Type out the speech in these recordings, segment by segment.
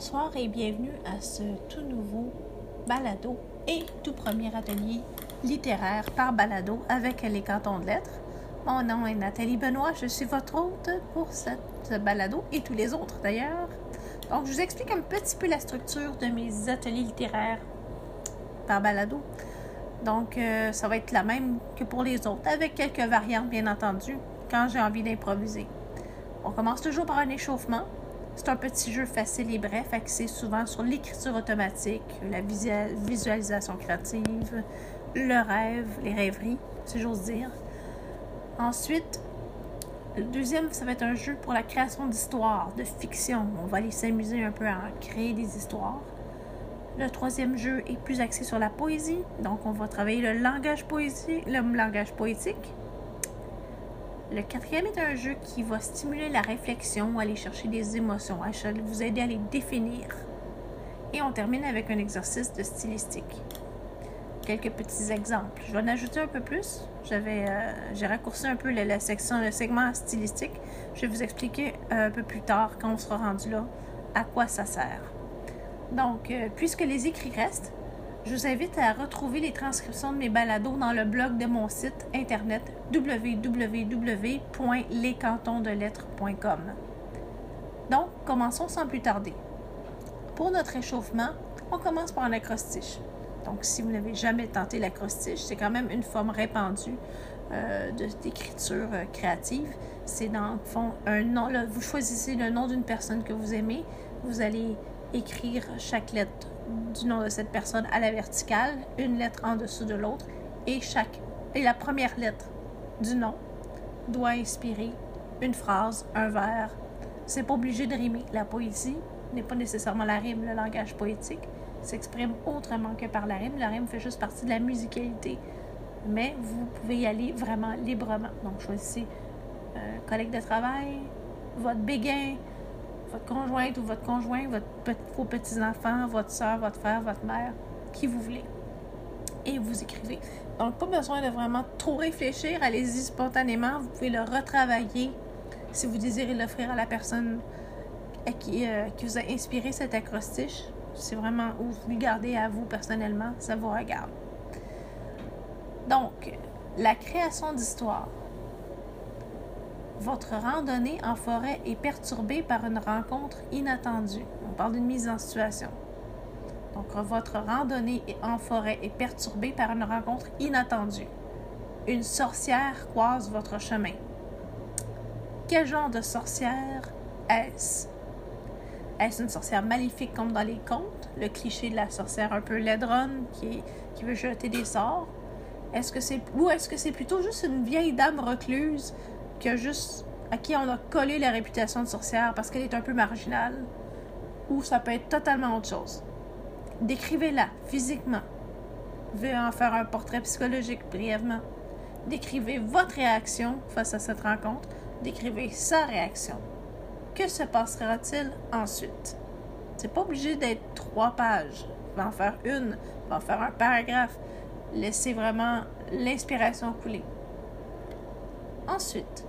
Bonsoir et bienvenue à ce tout nouveau balado et tout premier atelier littéraire par balado avec les cantons de lettres. Mon nom est Nathalie Benoît, je suis votre hôte pour cette balado et tous les autres d'ailleurs. Donc, je vous explique un petit peu la structure de mes ateliers littéraires par balado. Donc, euh, ça va être la même que pour les autres, avec quelques variantes bien entendu, quand j'ai envie d'improviser. On commence toujours par un échauffement. C'est un petit jeu facile et bref, axé souvent sur l'écriture automatique, la visualisation créative, le rêve, les rêveries, si j'ose dire. Ensuite, le deuxième, ça va être un jeu pour la création d'histoires, de fiction. On va aller s'amuser un peu à créer des histoires. Le troisième jeu est plus axé sur la poésie, donc on va travailler le langage, poésie, le langage poétique. Le quatrième est un jeu qui va stimuler la réflexion, aller chercher des émotions, vous aider à les définir. Et on termine avec un exercice de stylistique. Quelques petits exemples. Je vais en ajouter un peu plus. J'avais, euh, j'ai raccourci un peu la, section, le segment stylistique. Je vais vous expliquer un peu plus tard, quand on sera rendu là, à quoi ça sert. Donc, euh, puisque les écrits restent, je vous invite à retrouver les transcriptions de mes balados dans le blog de mon site internet www.lescantonsdelettres.com. Donc, commençons sans plus tarder. Pour notre échauffement, on commence par un acrostiche. Donc, si vous n'avez jamais tenté l'acrostiche, c'est quand même une forme répandue euh, d'écriture euh, créative. C'est dans le fond un nom. vous choisissez le nom d'une personne que vous aimez. Vous allez écrire chaque lettre du nom de cette personne à la verticale, une lettre en dessous de l'autre, et chaque et la première lettre du nom doit inspirer une phrase, un vers. C'est pas obligé de rimer. La poésie n'est pas nécessairement la rime. Le langage poétique s'exprime autrement que par la rime. La rime fait juste partie de la musicalité. Mais vous pouvez y aller vraiment librement. Donc, choisissez un euh, collègue de travail, votre béguin, votre conjointe ou votre conjoint, votre, vos petits-enfants, votre soeur, votre frère, votre mère, qui vous voulez. Et vous écrivez. Donc, pas besoin de vraiment trop réfléchir. Allez-y spontanément. Vous pouvez le retravailler si vous désirez l'offrir à la personne qui, euh, qui vous a inspiré cet acrostiche. C'est vraiment, ou vous le gardez à vous personnellement, ça vous regarde. Donc, la création d'histoire. Votre randonnée en forêt est perturbée par une rencontre inattendue. On parle d'une mise en situation. Donc, votre randonnée en forêt est perturbée par une rencontre inattendue. Une sorcière croise votre chemin. Quel genre de sorcière est-ce? Est-ce une sorcière maléfique comme dans les contes, le cliché de la sorcière un peu laidronne qui, qui veut jeter des sorts? Est-ce que c'est ou est-ce que c'est plutôt juste une vieille dame recluse qui a juste à qui on a collé la réputation de sorcière parce qu'elle est un peu marginale, ou ça peut être totalement autre chose. Décrivez-la physiquement. Pouvez en faire un portrait psychologique brièvement. Décrivez votre réaction face à cette rencontre. Décrivez sa réaction. Que se passera-t-il ensuite? C'est pas obligé d'être trois pages. Vous en faire une, vous en faire un paragraphe. Laissez vraiment l'inspiration couler. Ensuite,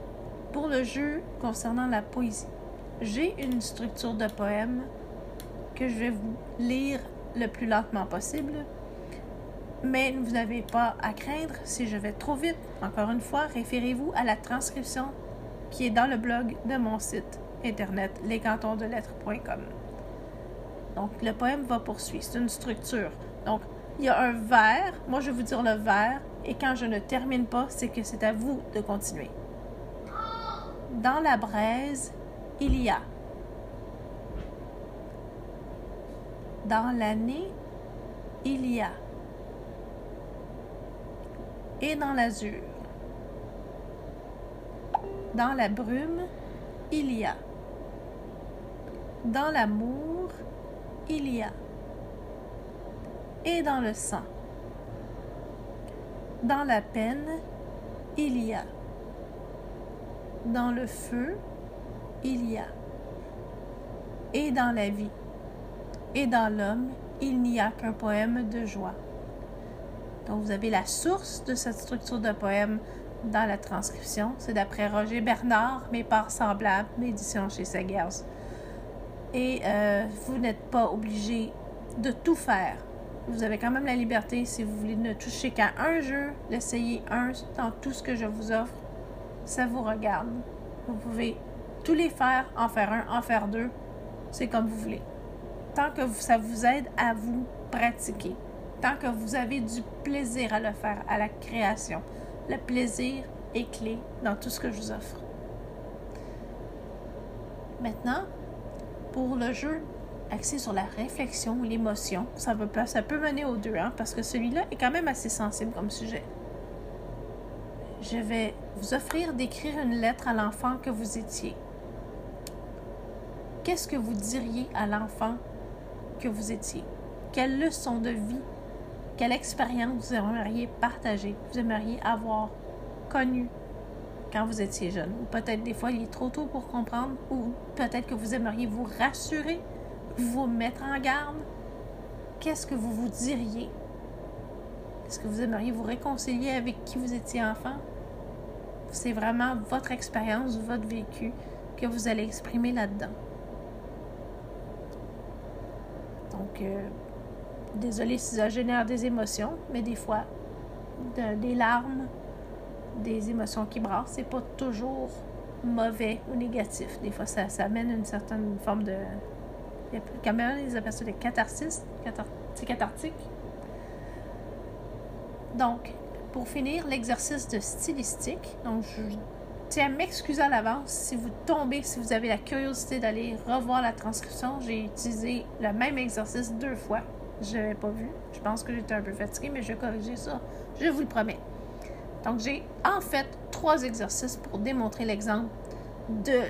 pour le jeu concernant la poésie, j'ai une structure de poème que je vais vous lire le plus lentement possible. Mais vous n'avez pas à craindre si je vais trop vite. Encore une fois, référez-vous à la transcription qui est dans le blog de mon site internet lescantonsdelettres.com. Donc, le poème va poursuivre. C'est une structure. Donc, il y a un vers. Moi, je vais vous dire le vers. Et quand je ne termine pas, c'est que c'est à vous de continuer. Dans la braise, il y a. Dans l'année, il y a. Et dans l'azur. Dans la brume, il y a. Dans l'amour, il y a. Et dans le sang. Dans la peine, il y a. Dans le feu, il y a. Et dans la vie. Et dans l'homme, il n'y a qu'un poème de joie. Donc vous avez la source de cette structure de poème dans la transcription. C'est d'après Roger Bernard, Mes parts semblables, édition chez Segers. et euh, vous n'êtes pas obligé de tout faire. Vous avez quand même la liberté, si vous voulez ne toucher qu'à un jeu, d'essayer un dans tout ce que je vous offre. Ça vous regarde. Vous pouvez tous les faire, en faire un, en faire deux. C'est comme vous voulez. Tant que ça vous aide à vous pratiquer. Tant que vous avez du plaisir à le faire, à la création. Le plaisir est clé dans tout ce que je vous offre. Maintenant, pour le jeu axé sur la réflexion ou l'émotion, ça peut, ça peut mener aux deux, hein, parce que celui-là est quand même assez sensible comme sujet. Je vais vous offrir d'écrire une lettre à l'enfant que vous étiez. Qu'est-ce que vous diriez à l'enfant que vous étiez? Quelle leçon de vie, quelle expérience vous aimeriez partager, vous aimeriez avoir connu quand vous étiez jeune? Ou peut-être des fois il est trop tôt pour comprendre, ou peut-être que vous aimeriez vous rassurer, vous mettre en garde? Qu'est-ce que vous vous diriez? Est-ce que vous aimeriez vous réconcilier avec qui vous étiez enfant? C'est vraiment votre expérience, votre vécu que vous allez exprimer là-dedans. Donc, euh, désolé si ça génère des émotions, mais des fois, des larmes, des émotions qui brassent, c'est pas toujours mauvais ou négatif. Des fois, ça, ça amène une certaine forme de. Quand même, ils appellent ça des catharsis. C'est cathartique. Donc, pour finir, l'exercice de stylistique. Donc, je tiens à m'excuser à l'avance si vous tombez, si vous avez la curiosité d'aller revoir la transcription. J'ai utilisé le même exercice deux fois. Je l'avais pas vu. Je pense que j'étais un peu fatiguée, mais je vais corriger ça. Je vous le promets. Donc, j'ai en fait trois exercices pour démontrer l'exemple de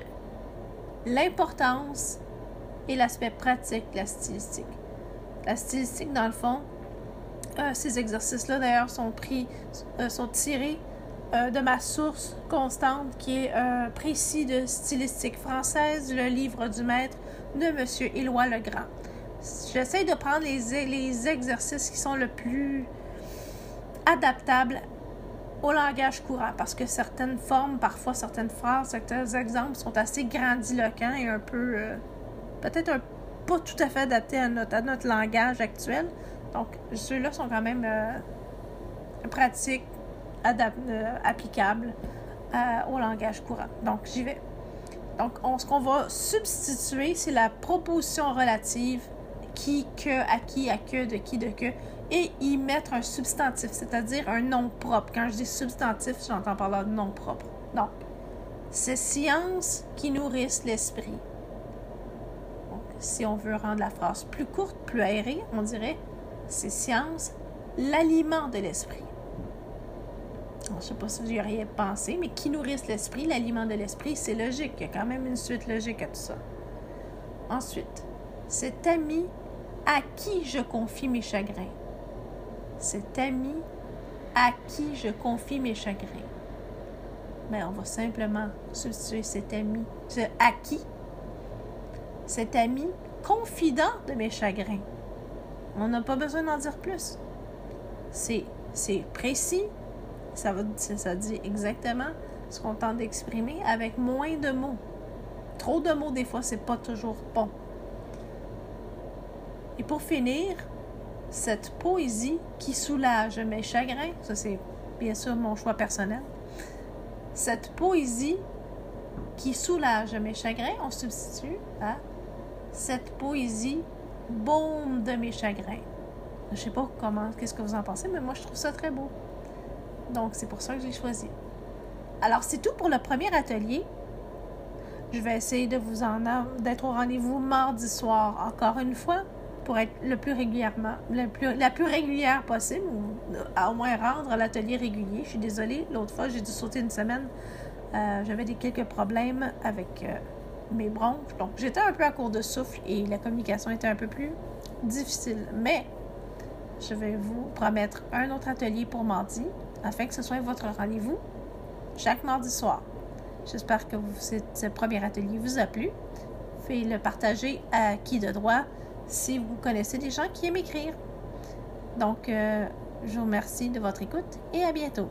l'importance et l'aspect pratique de la stylistique. La stylistique, dans le fond, euh, ces exercices-là, d'ailleurs, sont euh, sont tirés euh, de ma source constante qui est précis de stylistique française, le livre du maître de M. Éloi Legrand. J'essaie de prendre les, les exercices qui sont le plus adaptables au langage courant parce que certaines formes, parfois certaines phrases, certains exemples sont assez grandiloquents et un peu, peut-être pas tout à fait adaptés à notre, notre langage actuel. Donc, ceux-là sont quand même euh, pratiques, euh, applicables au langage courant. Donc, j'y vais. Donc, ce qu'on va substituer, c'est la proposition relative qui, que, à qui, à que, de qui, de que et y mettre un substantif, c'est-à-dire un nom propre. Quand je dis substantif, j'entends par là de nom propre. Donc, c'est sciences qui nourrissent l'esprit. Si on veut rendre la phrase plus courte, plus aérée, on dirait c'est science, l'aliment de l'esprit. Je ne sais pas si vous y auriez pensé, mais qui nourrissent l'esprit, l'aliment de l'esprit, c'est logique. Il y a quand même une suite logique à tout ça. Ensuite, cet ami à qui je confie mes chagrins cet ami à qui je confie mes chagrins. Mais on va simplement substituer cet ami à qui cet ami confident de mes chagrins. On n'a pas besoin d'en dire plus. C'est, précis. Ça, ça dit exactement ce qu'on tente d'exprimer avec moins de mots. Trop de mots, des fois, c'est pas toujours bon. Et pour finir, cette poésie qui soulage mes chagrins, ça c'est bien sûr mon choix personnel, cette poésie qui soulage mes chagrins, on substitue à cette poésie baume de mes chagrins. Je sais pas comment, qu'est-ce que vous en pensez, mais moi je trouve ça très beau. Donc c'est pour ça que j'ai choisi. Alors c'est tout pour le premier atelier. Je vais essayer de vous en d'être au rendez-vous mardi soir encore une fois pour être le plus régulièrement, la plus régulière possible, ou à au moins rendre l'atelier régulier. Je suis désolée, l'autre fois, j'ai dû sauter une semaine. Euh, j'avais quelques problèmes avec euh, mes bronches. Donc, j'étais un peu à court de souffle et la communication était un peu plus difficile. Mais je vais vous promettre un autre atelier pour mardi afin que ce soit votre rendez-vous chaque mardi soir. J'espère que ce premier atelier vous a plu. Faites le partager à qui de droit si vous connaissez des gens qui aiment écrire. Donc, euh, je vous remercie de votre écoute et à bientôt.